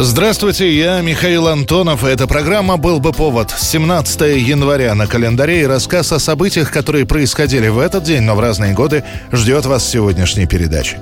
Здравствуйте, я Михаил Антонов. Эта программа «Был бы повод». 17 января на календаре и рассказ о событиях, которые происходили в этот день, но в разные годы, ждет вас в сегодняшней передаче.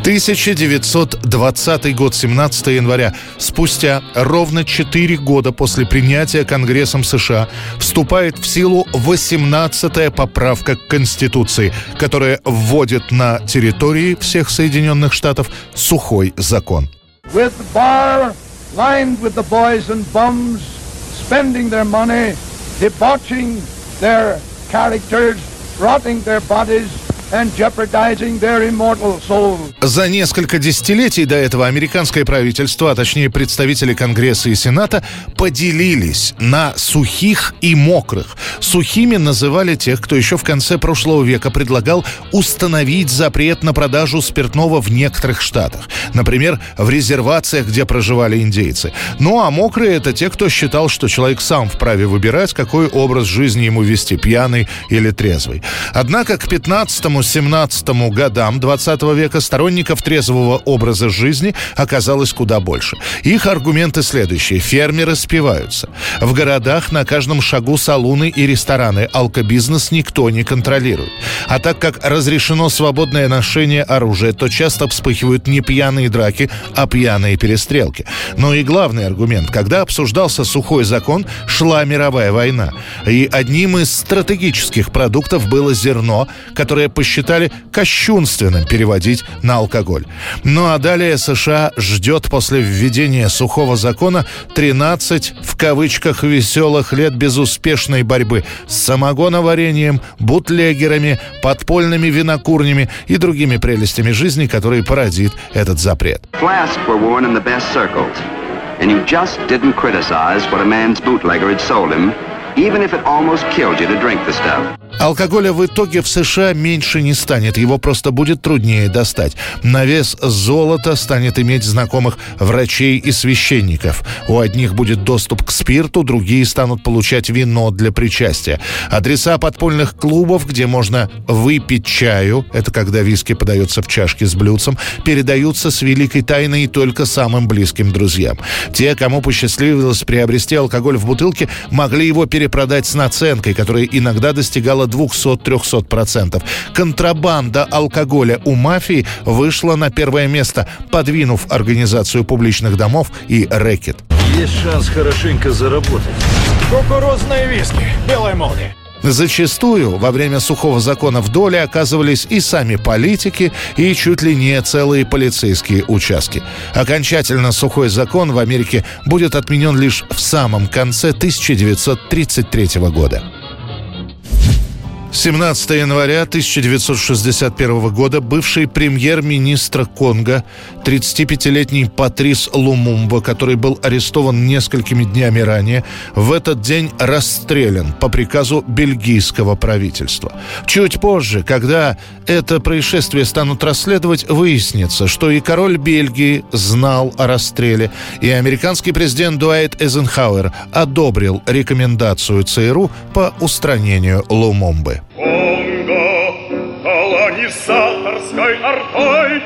1920 год, 17 января. Спустя ровно 4 года после принятия Конгрессом США вступает в силу 18-я поправка к Конституции, которая вводит на территории всех Соединенных Штатов сухой закон with the bar lined with the boys and bums, spending their money, debauching their characters, rotting their bodies, За несколько десятилетий до этого американское правительство, а точнее представители Конгресса и Сената, поделились на сухих и мокрых. Сухими называли тех, кто еще в конце прошлого века предлагал установить запрет на продажу спиртного в некоторых штатах. Например, в резервациях, где проживали индейцы. Ну а мокрые — это те, кто считал, что человек сам вправе выбирать, какой образ жизни ему вести, пьяный или трезвый. Однако к 15 17 годам 20 века сторонников трезвого образа жизни оказалось куда больше. Их аргументы следующие. Фермеры спиваются. В городах на каждом шагу салуны и рестораны. Алкобизнес никто не контролирует. А так как разрешено свободное ношение оружия, то часто вспыхивают не пьяные драки, а пьяные перестрелки. Но и главный аргумент. Когда обсуждался сухой закон, шла мировая война. И одним из стратегических продуктов было зерно, которое посчиталось считали кощунственным переводить на алкоголь. Ну а далее США ждет после введения сухого закона 13 в кавычках веселых лет безуспешной борьбы с самогоноварением, бутлегерами, подпольными винокурнями и другими прелестями жизни, которые породит этот запрет. And you just didn't criticize what a man's bootlegger had sold him, even if it almost killed you to drink the stuff. Алкоголя в итоге в США меньше не станет, его просто будет труднее достать. На вес золота станет иметь знакомых врачей и священников. У одних будет доступ к спирту, другие станут получать вино для причастия. Адреса подпольных клубов, где можно выпить чаю, это когда виски подается в чашке с блюдцем, передаются с великой тайной только самым близким друзьям. Те, кому посчастливилось приобрести алкоголь в бутылке, могли его перепродать с наценкой, которая иногда достигала около 200-300%. Контрабанда алкоголя у мафии вышла на первое место, подвинув организацию публичных домов и рэкет. Есть шанс хорошенько заработать. Кукурузные виски, белая молния. Зачастую во время сухого закона в доле оказывались и сами политики, и чуть ли не целые полицейские участки. Окончательно сухой закон в Америке будет отменен лишь в самом конце 1933 года. 17 января 1961 года бывший премьер-министр Конго, 35-летний Патрис Лумумба, который был арестован несколькими днями ранее, в этот день расстрелян по приказу бельгийского правительства. Чуть позже, когда это происшествие станут расследовать, выяснится, что и король Бельгии знал о расстреле, и американский президент Дуайт Эйзенхауэр одобрил рекомендацию ЦРУ по устранению Лумумбы. Конго колонизаторской артой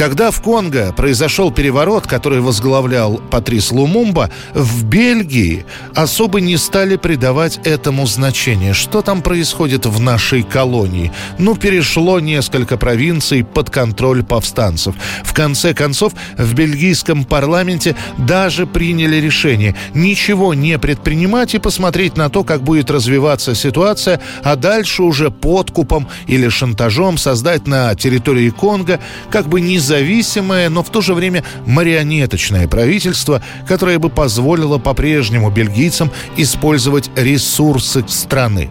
Когда в Конго произошел переворот, который возглавлял Патрис Лумумба, в Бельгии особо не стали придавать этому значения. Что там происходит в нашей колонии? Ну, перешло несколько провинций под контроль повстанцев. В конце концов, в бельгийском парламенте даже приняли решение ничего не предпринимать и посмотреть на то, как будет развиваться ситуация, а дальше уже подкупом или шантажом создать на территории Конго как бы не независимое, но в то же время марионеточное правительство, которое бы позволило по-прежнему бельгийцам использовать ресурсы страны.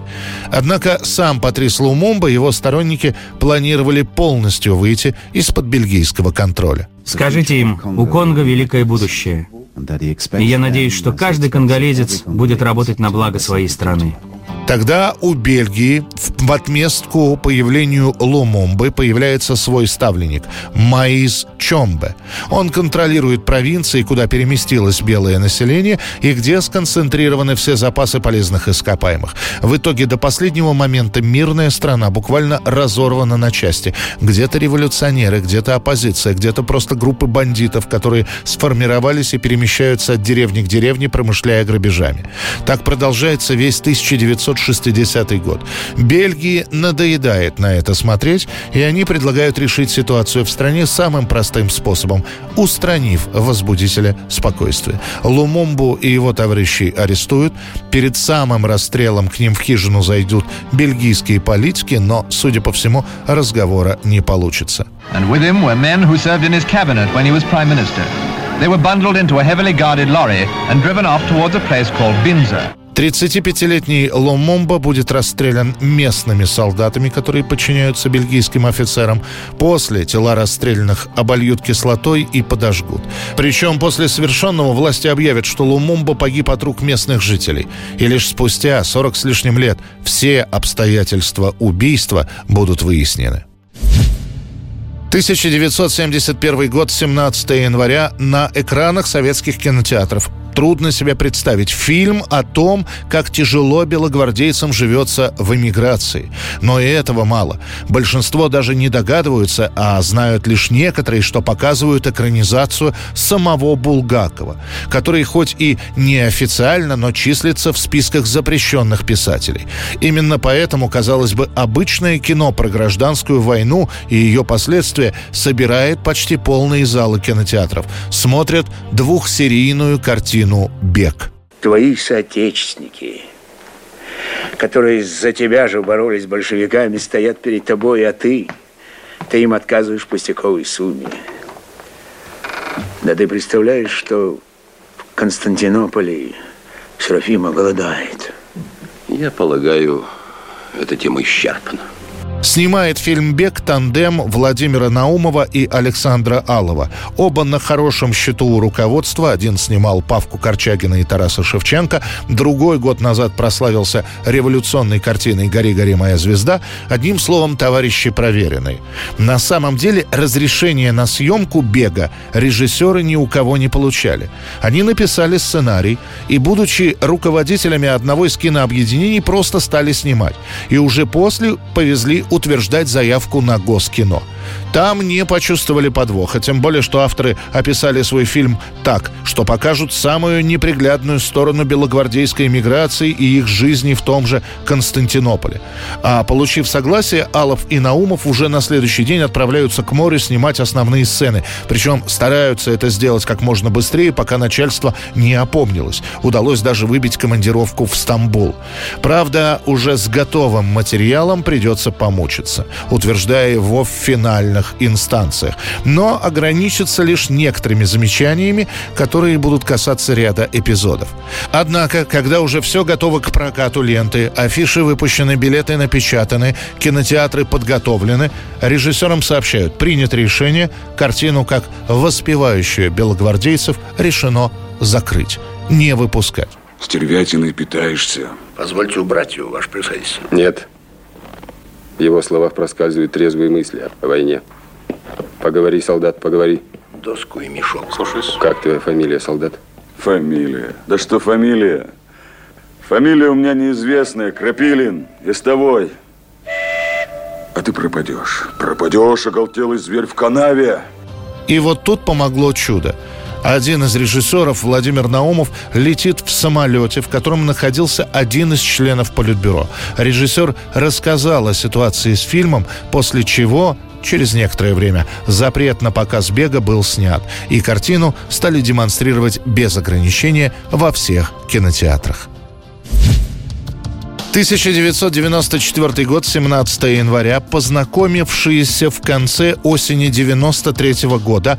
Однако сам Патрис Лумумба и его сторонники планировали полностью выйти из-под бельгийского контроля. Скажите им, у Конго великое будущее. И я надеюсь, что каждый конголезец будет работать на благо своей страны. Тогда у Бельгии в отместку появлению Лумумбы появляется свой ставленник – Маис Чомбе. Он контролирует провинции, куда переместилось белое население и где сконцентрированы все запасы полезных ископаемых. В итоге до последнего момента мирная страна буквально разорвана на части. Где-то революционеры, где-то оппозиция, где-то просто группы бандитов, которые сформировались и перемещаются от деревни к деревне, промышляя грабежами. Так продолжается весь 1900 1960 год. Бельгии надоедает на это смотреть, и они предлагают решить ситуацию в стране самым простым способом, устранив возбудителя спокойствия. Лумумбу и его товарищей арестуют. Перед самым расстрелом к ним в хижину зайдут бельгийские политики, но, судя по всему, разговора не получится. They were bundled into a heavily guarded lorry and driven off towards a place called Binzer. 35-летний Ломомба будет расстрелян местными солдатами, которые подчиняются бельгийским офицерам. После тела расстрелянных обольют кислотой и подожгут. Причем после совершенного власти объявят, что Лумумба погиб от рук местных жителей. И лишь спустя 40 с лишним лет все обстоятельства убийства будут выяснены. 1971 год, 17 января, на экранах советских кинотеатров трудно себе представить. Фильм о том, как тяжело белогвардейцам живется в эмиграции. Но и этого мало. Большинство даже не догадываются, а знают лишь некоторые, что показывают экранизацию самого Булгакова, который хоть и неофициально, но числится в списках запрещенных писателей. Именно поэтому, казалось бы, обычное кино про гражданскую войну и ее последствия собирает почти полные залы кинотеатров. Смотрят двухсерийную картину картину «Бег». Твои соотечественники, которые за тебя же боролись с большевиками, стоят перед тобой, а ты, ты им отказываешь в пустяковой сумме. Да ты представляешь, что в Константинополе Серафима голодает. Я полагаю, эта тема исчерпана. Снимает фильм «Бег» тандем Владимира Наумова и Александра Алова. Оба на хорошем счету у руководства. Один снимал Павку Корчагина и Тараса Шевченко. Другой год назад прославился революционной картиной «Гори, гори, моя звезда». Одним словом, товарищи проверенные. На самом деле, разрешение на съемку «Бега» режиссеры ни у кого не получали. Они написали сценарий и, будучи руководителями одного из кинообъединений, просто стали снимать. И уже после повезли утверждать заявку на Госкино. Там не почувствовали подвоха, тем более, что авторы описали свой фильм так, что покажут самую неприглядную сторону белогвардейской эмиграции и их жизни в том же Константинополе. А получив согласие, Алов и Наумов уже на следующий день отправляются к морю снимать основные сцены. Причем стараются это сделать как можно быстрее, пока начальство не опомнилось. Удалось даже выбить командировку в Стамбул. Правда, уже с готовым материалом придется помучиться, утверждая его в федеральных инстанциях, но ограничится лишь некоторыми замечаниями, которые будут касаться ряда эпизодов. Однако, когда уже все готово к прокату ленты, афиши выпущены, билеты напечатаны, кинотеатры подготовлены, режиссерам сообщают, принято решение, картину как воспевающую белогвардейцев решено закрыть, не выпускать. Стервятиной питаешься. Позвольте убрать его, ваше превосходительство. Нет. В его словах проскальзывают трезвые мысли о войне. Поговори, солдат, поговори. Доску и мешок. Слушаюсь. Как твоя фамилия, солдат? Фамилия? Да что фамилия? Фамилия у меня неизвестная. Крапилин. Истовой. А ты пропадешь. Пропадешь, оголтелый зверь в канаве. И вот тут помогло чудо. Один из режиссеров, Владимир Наумов, летит в самолете, в котором находился один из членов Политбюро. Режиссер рассказал о ситуации с фильмом, после чего Через некоторое время запрет на показ бега был снят, и картину стали демонстрировать без ограничения во всех кинотеатрах. 1994 год, 17 января, познакомившиеся в конце осени 93 года,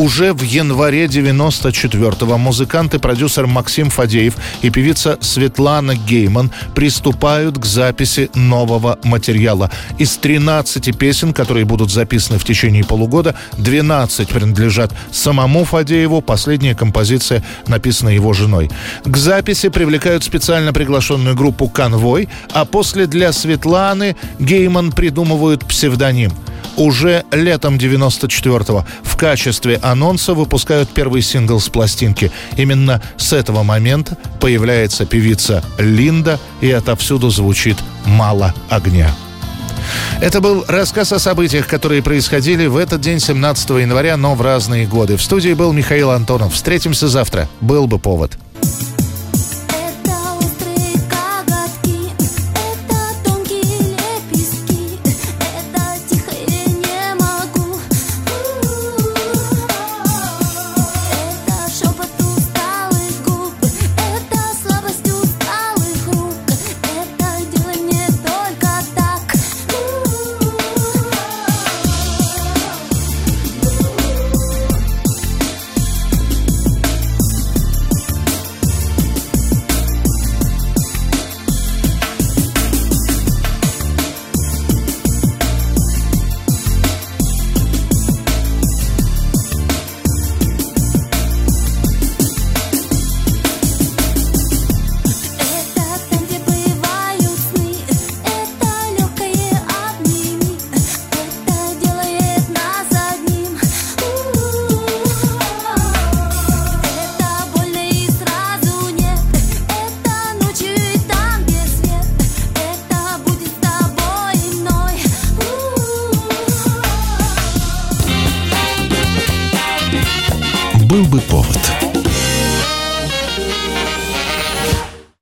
Уже в январе 94-го музыкант и продюсер Максим Фадеев и певица Светлана Гейман приступают к записи нового материала. Из 13 песен, которые будут записаны в течение полугода, 12 принадлежат самому Фадееву, последняя композиция написана его женой. К записи привлекают специально приглашенную группу «Конвой», а после для Светланы Гейман придумывают псевдоним – уже летом 94-го в качестве анонса выпускают первый сингл с пластинки. Именно с этого момента появляется певица Линда, и отовсюду звучит «Мало огня». Это был рассказ о событиях, которые происходили в этот день, 17 января, но в разные годы. В студии был Михаил Антонов. Встретимся завтра. Был бы повод.